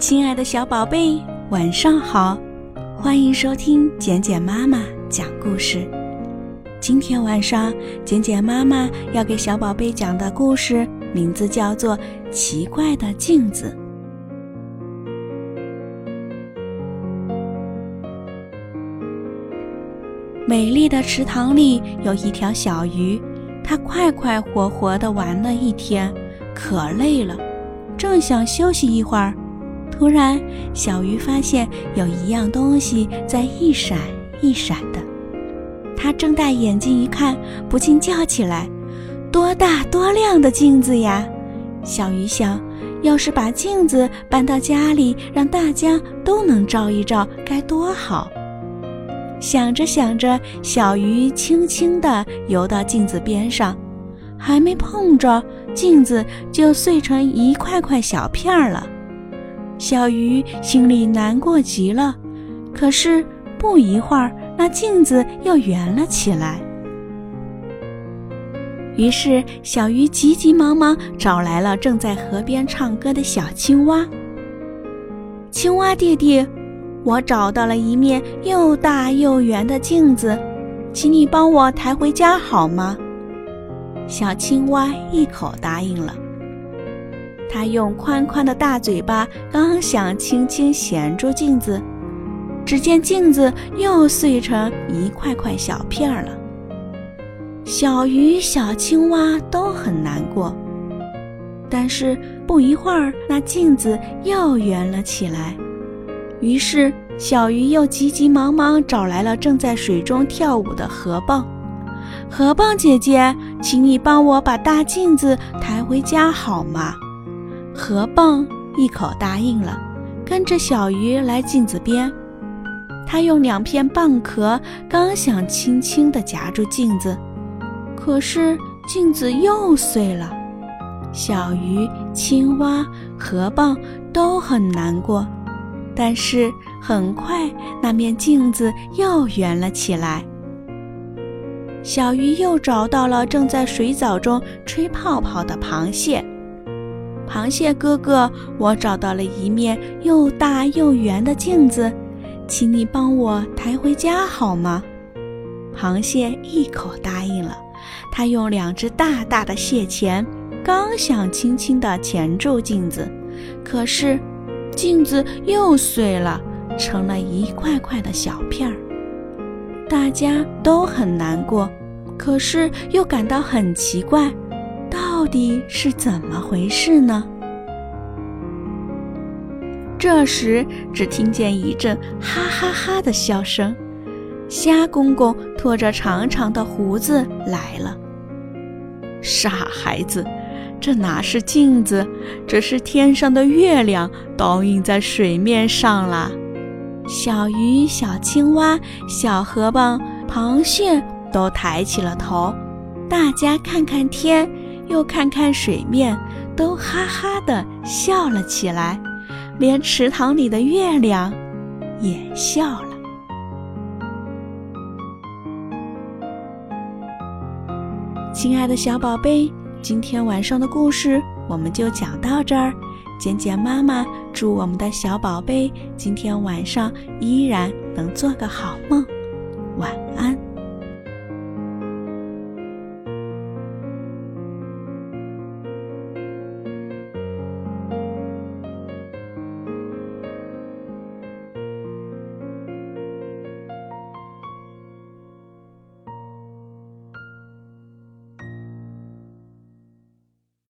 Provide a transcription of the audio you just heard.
亲爱的小宝贝，晚上好！欢迎收听简简妈妈讲故事。今天晚上，简简妈妈要给小宝贝讲的故事名字叫做《奇怪的镜子》。美丽的池塘里有一条小鱼，它快快活活地玩了一天，可累了，正想休息一会儿。突然，小鱼发现有一样东西在一闪一闪的。它睁大眼睛一看，不禁叫起来：“多大多亮的镜子呀！”小鱼想，要是把镜子搬到家里，让大家都能照一照，该多好！想着想着，小鱼轻轻地游到镜子边上，还没碰着镜子，就碎成一块块小片儿了。小鱼心里难过极了，可是不一会儿，那镜子又圆了起来。于是，小鱼急急忙忙找来了正在河边唱歌的小青蛙。青蛙弟弟，我找到了一面又大又圆的镜子，请你帮我抬回家好吗？小青蛙一口答应了。他用宽宽的大嘴巴，刚想轻轻衔住镜子，只见镜子又碎成一块块小片儿了。小鱼、小青蛙都很难过，但是不一会儿，那镜子又圆了起来。于是，小鱼又急急忙忙找来了正在水中跳舞的河蚌。河蚌姐姐，请你帮我把大镜子抬回家好吗？河蚌一口答应了，跟着小鱼来镜子边。他用两片蚌壳，刚想轻轻地夹住镜子，可是镜子又碎了。小鱼、青蛙、河蚌都很难过，但是很快那面镜子又圆了起来。小鱼又找到了正在水藻中吹泡泡的螃蟹。螃蟹哥哥，我找到了一面又大又圆的镜子，请你帮我抬回家好吗？螃蟹一口答应了。他用两只大大的蟹钳，刚想轻轻地钳住镜子，可是镜子又碎了，成了一块块的小片儿。大家都很难过，可是又感到很奇怪。到底是怎么回事呢？这时，只听见一阵哈哈哈的笑声。虾公公拖着长长的胡子来了。傻孩子，这哪是镜子，这是天上的月亮倒映在水面上了。小鱼、小青蛙、小河蚌、螃蟹都抬起了头，大家看看天。又看看水面，都哈哈的笑了起来，连池塘里的月亮也笑了。亲爱的小宝贝，今天晚上的故事我们就讲到这儿。简简妈妈祝我们的小宝贝今天晚上依然能做个好梦，晚安。